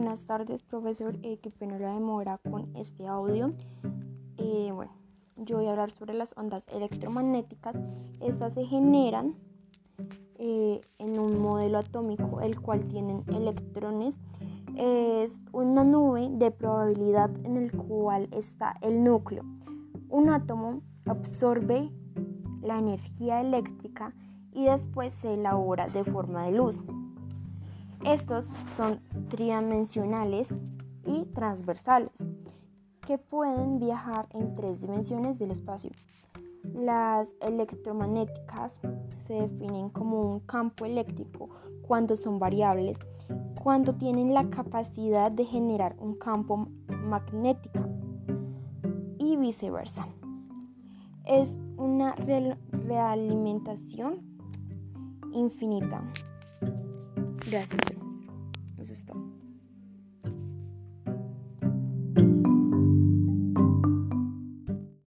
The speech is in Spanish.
Buenas tardes, profesor. Eh, qué pena la demora con este audio. Eh, bueno, yo voy a hablar sobre las ondas electromagnéticas. Estas se generan eh, en un modelo atómico, el cual tienen electrones. Es una nube de probabilidad en el cual está el núcleo. Un átomo absorbe la energía eléctrica y después se elabora de forma de luz. Estos son tridimensionales y transversales, que pueden viajar en tres dimensiones del espacio. Las electromagnéticas se definen como un campo eléctrico cuando son variables, cuando tienen la capacidad de generar un campo magnético y viceversa. Es una realimentación infinita. Gracias.